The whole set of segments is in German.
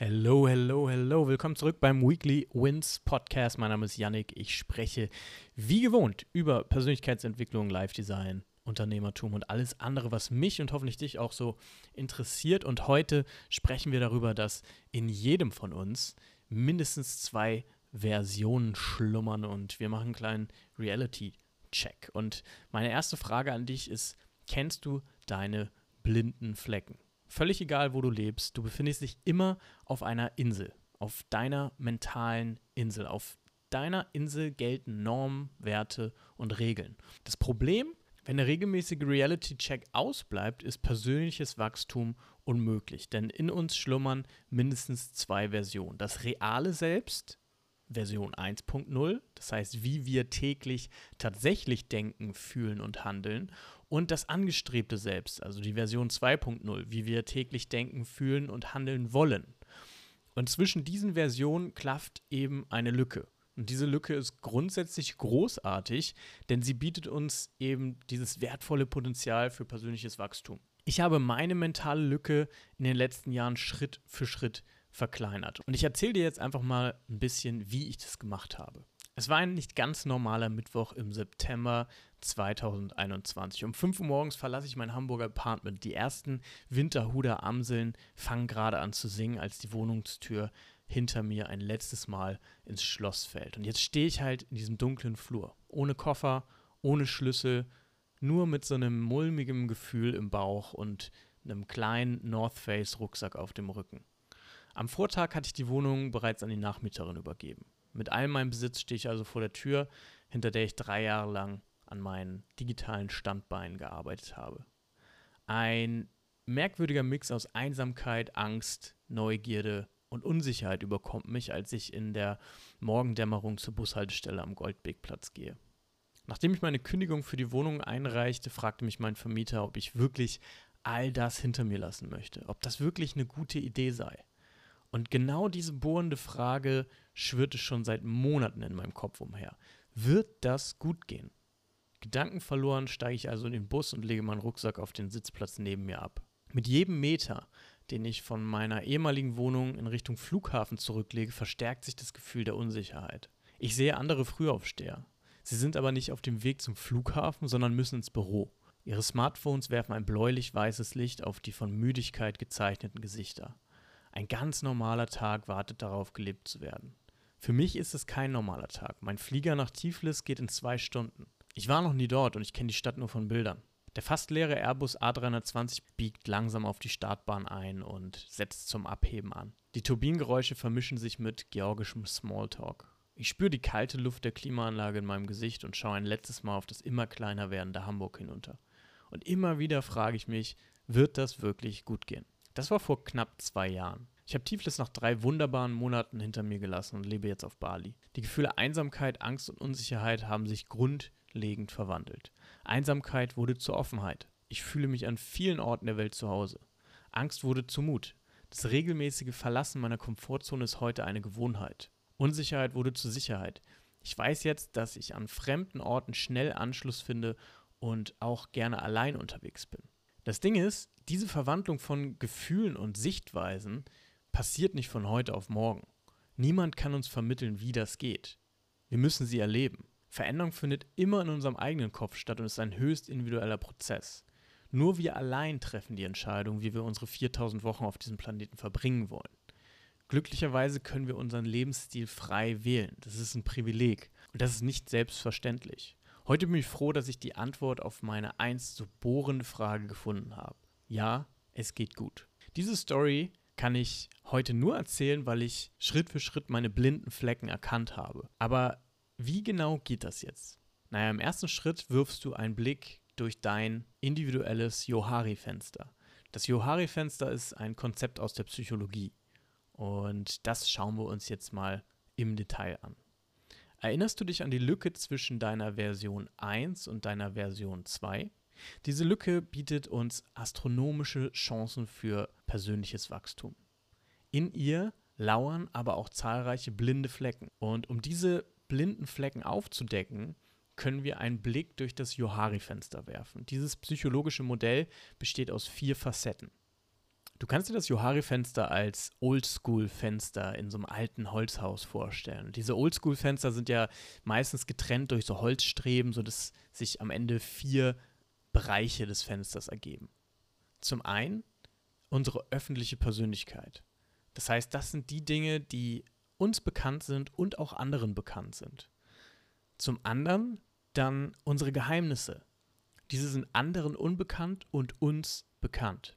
Hello, hello, hello. Willkommen zurück beim Weekly Wins Podcast. Mein Name ist Yannick. Ich spreche wie gewohnt über Persönlichkeitsentwicklung, Live-Design, Unternehmertum und alles andere, was mich und hoffentlich dich auch so interessiert. Und heute sprechen wir darüber, dass in jedem von uns mindestens zwei Versionen schlummern und wir machen einen kleinen Reality-Check. Und meine erste Frage an dich ist, kennst du deine blinden Flecken? Völlig egal, wo du lebst, du befindest dich immer auf einer Insel, auf deiner mentalen Insel. Auf deiner Insel gelten Normen, Werte und Regeln. Das Problem, wenn der regelmäßige Reality-Check ausbleibt, ist persönliches Wachstum unmöglich, denn in uns schlummern mindestens zwei Versionen. Das reale Selbst, Version 1.0, das heißt, wie wir täglich tatsächlich denken, fühlen und handeln, und das angestrebte Selbst, also die Version 2.0, wie wir täglich denken, fühlen und handeln wollen. Und zwischen diesen Versionen klafft eben eine Lücke. Und diese Lücke ist grundsätzlich großartig, denn sie bietet uns eben dieses wertvolle Potenzial für persönliches Wachstum. Ich habe meine mentale Lücke in den letzten Jahren Schritt für Schritt verkleinert. Und ich erzähle dir jetzt einfach mal ein bisschen, wie ich das gemacht habe. Es war ein nicht ganz normaler Mittwoch im September 2021. Um 5 Uhr morgens verlasse ich mein Hamburger Apartment. Die ersten Winterhuder Amseln fangen gerade an zu singen, als die Wohnungstür hinter mir ein letztes Mal ins Schloss fällt. Und jetzt stehe ich halt in diesem dunklen Flur. Ohne Koffer, ohne Schlüssel, nur mit so einem mulmigen Gefühl im Bauch und einem kleinen North Face Rucksack auf dem Rücken. Am Vortag hatte ich die Wohnung bereits an die Nachmieterin übergeben. Mit all meinem Besitz stehe ich also vor der Tür, hinter der ich drei Jahre lang an meinen digitalen Standbeinen gearbeitet habe. Ein merkwürdiger Mix aus Einsamkeit, Angst, Neugierde und Unsicherheit überkommt mich, als ich in der Morgendämmerung zur Bushaltestelle am Goldwegplatz gehe. Nachdem ich meine Kündigung für die Wohnung einreichte, fragte mich mein Vermieter, ob ich wirklich all das hinter mir lassen möchte, ob das wirklich eine gute Idee sei. Und genau diese bohrende Frage schwirrte schon seit Monaten in meinem Kopf umher. Wird das gut gehen? Gedankenverloren steige ich also in den Bus und lege meinen Rucksack auf den Sitzplatz neben mir ab. Mit jedem Meter, den ich von meiner ehemaligen Wohnung in Richtung Flughafen zurücklege, verstärkt sich das Gefühl der Unsicherheit. Ich sehe andere Frühaufsteher. Sie sind aber nicht auf dem Weg zum Flughafen, sondern müssen ins Büro. Ihre Smartphones werfen ein bläulich-weißes Licht auf die von Müdigkeit gezeichneten Gesichter. Ein ganz normaler Tag wartet darauf, gelebt zu werden. Für mich ist es kein normaler Tag. Mein Flieger nach Tiflis geht in zwei Stunden. Ich war noch nie dort und ich kenne die Stadt nur von Bildern. Der fast leere Airbus A320 biegt langsam auf die Startbahn ein und setzt zum Abheben an. Die Turbinengeräusche vermischen sich mit georgischem Smalltalk. Ich spüre die kalte Luft der Klimaanlage in meinem Gesicht und schaue ein letztes Mal auf das immer kleiner werdende Hamburg hinunter. Und immer wieder frage ich mich, wird das wirklich gut gehen? Das war vor knapp zwei Jahren. Ich habe Tiflis nach drei wunderbaren Monaten hinter mir gelassen und lebe jetzt auf Bali. Die Gefühle Einsamkeit, Angst und Unsicherheit haben sich grundlegend verwandelt. Einsamkeit wurde zur Offenheit. Ich fühle mich an vielen Orten der Welt zu Hause. Angst wurde zu Mut. Das regelmäßige Verlassen meiner Komfortzone ist heute eine Gewohnheit. Unsicherheit wurde zur Sicherheit. Ich weiß jetzt, dass ich an fremden Orten schnell Anschluss finde und auch gerne allein unterwegs bin. Das Ding ist, diese Verwandlung von Gefühlen und Sichtweisen passiert nicht von heute auf morgen. Niemand kann uns vermitteln, wie das geht. Wir müssen sie erleben. Veränderung findet immer in unserem eigenen Kopf statt und ist ein höchst individueller Prozess. Nur wir allein treffen die Entscheidung, wie wir unsere 4000 Wochen auf diesem Planeten verbringen wollen. Glücklicherweise können wir unseren Lebensstil frei wählen. Das ist ein Privileg und das ist nicht selbstverständlich. Heute bin ich froh, dass ich die Antwort auf meine einst so bohrende Frage gefunden habe. Ja, es geht gut. Diese Story kann ich heute nur erzählen, weil ich Schritt für Schritt meine blinden Flecken erkannt habe. Aber wie genau geht das jetzt? Naja, im ersten Schritt wirfst du einen Blick durch dein individuelles Johari-Fenster. Das Johari-Fenster ist ein Konzept aus der Psychologie. Und das schauen wir uns jetzt mal im Detail an. Erinnerst du dich an die Lücke zwischen deiner Version 1 und deiner Version 2? Diese Lücke bietet uns astronomische Chancen für persönliches Wachstum. In ihr lauern aber auch zahlreiche blinde Flecken. Und um diese blinden Flecken aufzudecken, können wir einen Blick durch das Johari-Fenster werfen. Dieses psychologische Modell besteht aus vier Facetten. Du kannst dir das Johari-Fenster als Oldschool-Fenster in so einem alten Holzhaus vorstellen. Diese Oldschool-Fenster sind ja meistens getrennt durch so Holzstreben, sodass sich am Ende vier Bereiche des Fensters ergeben. Zum einen unsere öffentliche Persönlichkeit. Das heißt, das sind die Dinge, die uns bekannt sind und auch anderen bekannt sind. Zum anderen dann unsere Geheimnisse. Diese sind anderen unbekannt und uns bekannt.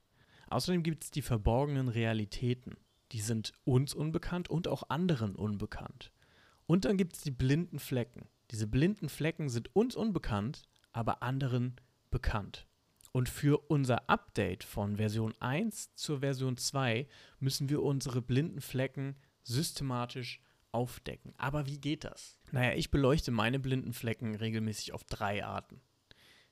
Außerdem gibt es die verborgenen Realitäten. Die sind uns unbekannt und auch anderen unbekannt. Und dann gibt es die blinden Flecken. Diese blinden Flecken sind uns unbekannt, aber anderen bekannt. Und für unser Update von Version 1 zur Version 2 müssen wir unsere blinden Flecken systematisch aufdecken. Aber wie geht das? Naja, ich beleuchte meine blinden Flecken regelmäßig auf drei Arten.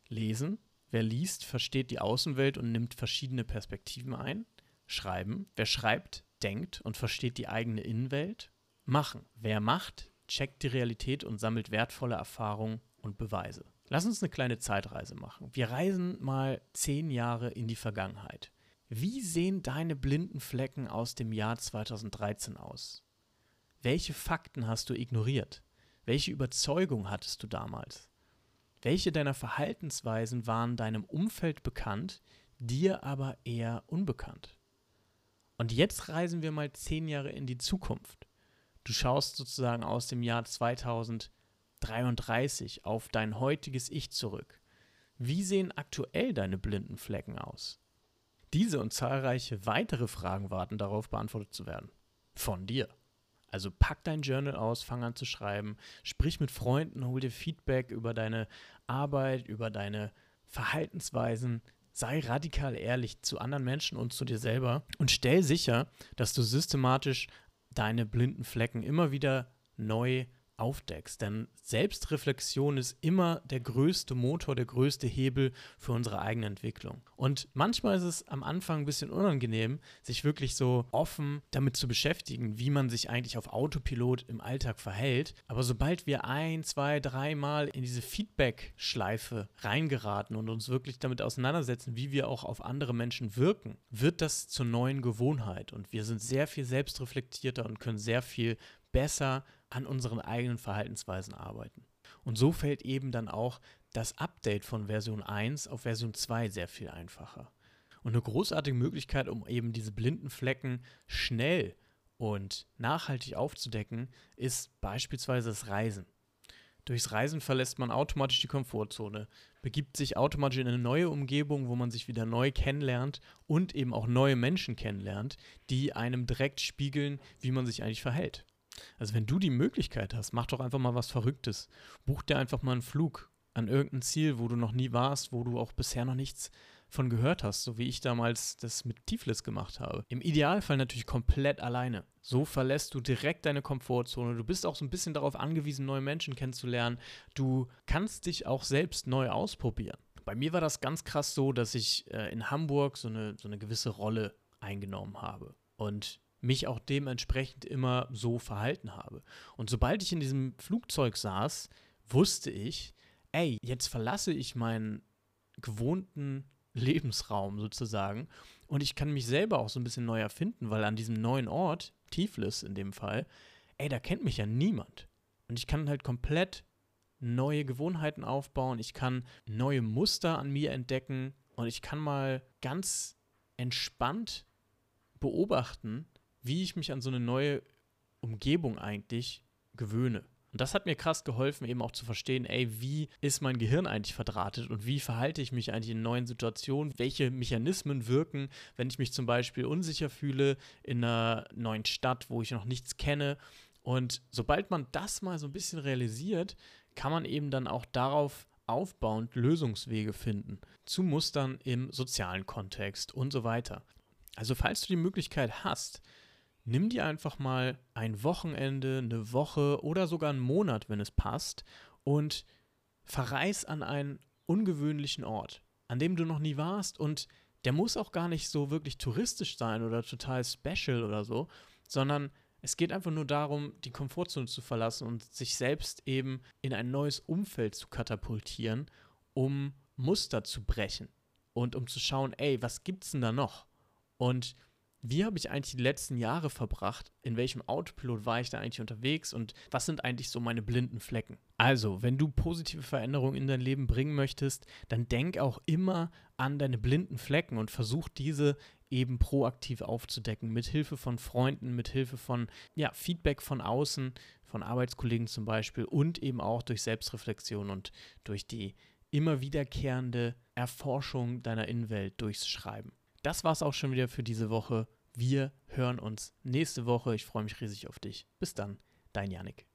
Lesen, Wer liest, versteht die Außenwelt und nimmt verschiedene Perspektiven ein. Schreiben. Wer schreibt, denkt und versteht die eigene Innenwelt. Machen. Wer macht, checkt die Realität und sammelt wertvolle Erfahrungen und Beweise. Lass uns eine kleine Zeitreise machen. Wir reisen mal zehn Jahre in die Vergangenheit. Wie sehen deine blinden Flecken aus dem Jahr 2013 aus? Welche Fakten hast du ignoriert? Welche Überzeugung hattest du damals? Welche deiner Verhaltensweisen waren deinem Umfeld bekannt, dir aber eher unbekannt? Und jetzt reisen wir mal zehn Jahre in die Zukunft. Du schaust sozusagen aus dem Jahr 2033 auf dein heutiges Ich zurück. Wie sehen aktuell deine blinden Flecken aus? Diese und zahlreiche weitere Fragen warten darauf, beantwortet zu werden. Von dir. Also pack dein Journal aus, fang an zu schreiben, sprich mit Freunden, hol dir Feedback über deine Arbeit, über deine Verhaltensweisen. Sei radikal ehrlich zu anderen Menschen und zu dir selber und stell sicher, dass du systematisch deine blinden Flecken immer wieder neu aufdeckst. Denn Selbstreflexion ist immer der größte Motor, der größte Hebel für unsere eigene Entwicklung. Und manchmal ist es am Anfang ein bisschen unangenehm, sich wirklich so offen damit zu beschäftigen, wie man sich eigentlich auf Autopilot im Alltag verhält. Aber sobald wir ein, zwei, dreimal in diese Feedback-Schleife reingeraten und uns wirklich damit auseinandersetzen, wie wir auch auf andere Menschen wirken, wird das zur neuen Gewohnheit. Und wir sind sehr viel selbstreflektierter und können sehr viel besser an unseren eigenen Verhaltensweisen arbeiten. Und so fällt eben dann auch das Update von Version 1 auf Version 2 sehr viel einfacher. Und eine großartige Möglichkeit, um eben diese blinden Flecken schnell und nachhaltig aufzudecken, ist beispielsweise das Reisen. Durchs Reisen verlässt man automatisch die Komfortzone, begibt sich automatisch in eine neue Umgebung, wo man sich wieder neu kennenlernt und eben auch neue Menschen kennenlernt, die einem direkt spiegeln, wie man sich eigentlich verhält. Also wenn du die Möglichkeit hast, mach doch einfach mal was Verrücktes. Buch dir einfach mal einen Flug an irgendein Ziel, wo du noch nie warst, wo du auch bisher noch nichts von gehört hast, so wie ich damals das mit Tiflis gemacht habe. Im Idealfall natürlich komplett alleine. So verlässt du direkt deine Komfortzone. Du bist auch so ein bisschen darauf angewiesen, neue Menschen kennenzulernen. Du kannst dich auch selbst neu ausprobieren. Bei mir war das ganz krass so, dass ich äh, in Hamburg so eine, so eine gewisse Rolle eingenommen habe. Und mich auch dementsprechend immer so verhalten habe. Und sobald ich in diesem Flugzeug saß, wusste ich, ey, jetzt verlasse ich meinen gewohnten Lebensraum sozusagen und ich kann mich selber auch so ein bisschen neu erfinden, weil an diesem neuen Ort, Tiflis in dem Fall, ey, da kennt mich ja niemand. Und ich kann halt komplett neue Gewohnheiten aufbauen, ich kann neue Muster an mir entdecken und ich kann mal ganz entspannt beobachten, wie ich mich an so eine neue Umgebung eigentlich gewöhne. Und das hat mir krass geholfen, eben auch zu verstehen, ey, wie ist mein Gehirn eigentlich verdrahtet und wie verhalte ich mich eigentlich in neuen Situationen? Welche Mechanismen wirken, wenn ich mich zum Beispiel unsicher fühle in einer neuen Stadt, wo ich noch nichts kenne? Und sobald man das mal so ein bisschen realisiert, kann man eben dann auch darauf aufbauend Lösungswege finden zu Mustern im sozialen Kontext und so weiter. Also falls du die Möglichkeit hast, nimm dir einfach mal ein Wochenende, eine Woche oder sogar einen Monat, wenn es passt, und verreis an einen ungewöhnlichen Ort, an dem du noch nie warst und der muss auch gar nicht so wirklich touristisch sein oder total special oder so, sondern es geht einfach nur darum, die Komfortzone zu verlassen und sich selbst eben in ein neues Umfeld zu katapultieren, um Muster zu brechen und um zu schauen, ey, was gibt's denn da noch? Und wie habe ich eigentlich die letzten Jahre verbracht? In welchem Autopilot war ich da eigentlich unterwegs? Und was sind eigentlich so meine blinden Flecken? Also, wenn du positive Veränderungen in dein Leben bringen möchtest, dann denk auch immer an deine blinden Flecken und versuch diese eben proaktiv aufzudecken, mit Hilfe von Freunden, mit Hilfe von ja, Feedback von außen, von Arbeitskollegen zum Beispiel und eben auch durch Selbstreflexion und durch die immer wiederkehrende Erforschung deiner Innenwelt durchs Schreiben. Das war's auch schon wieder für diese Woche. Wir hören uns nächste Woche. Ich freue mich riesig auf dich. Bis dann, dein Janik.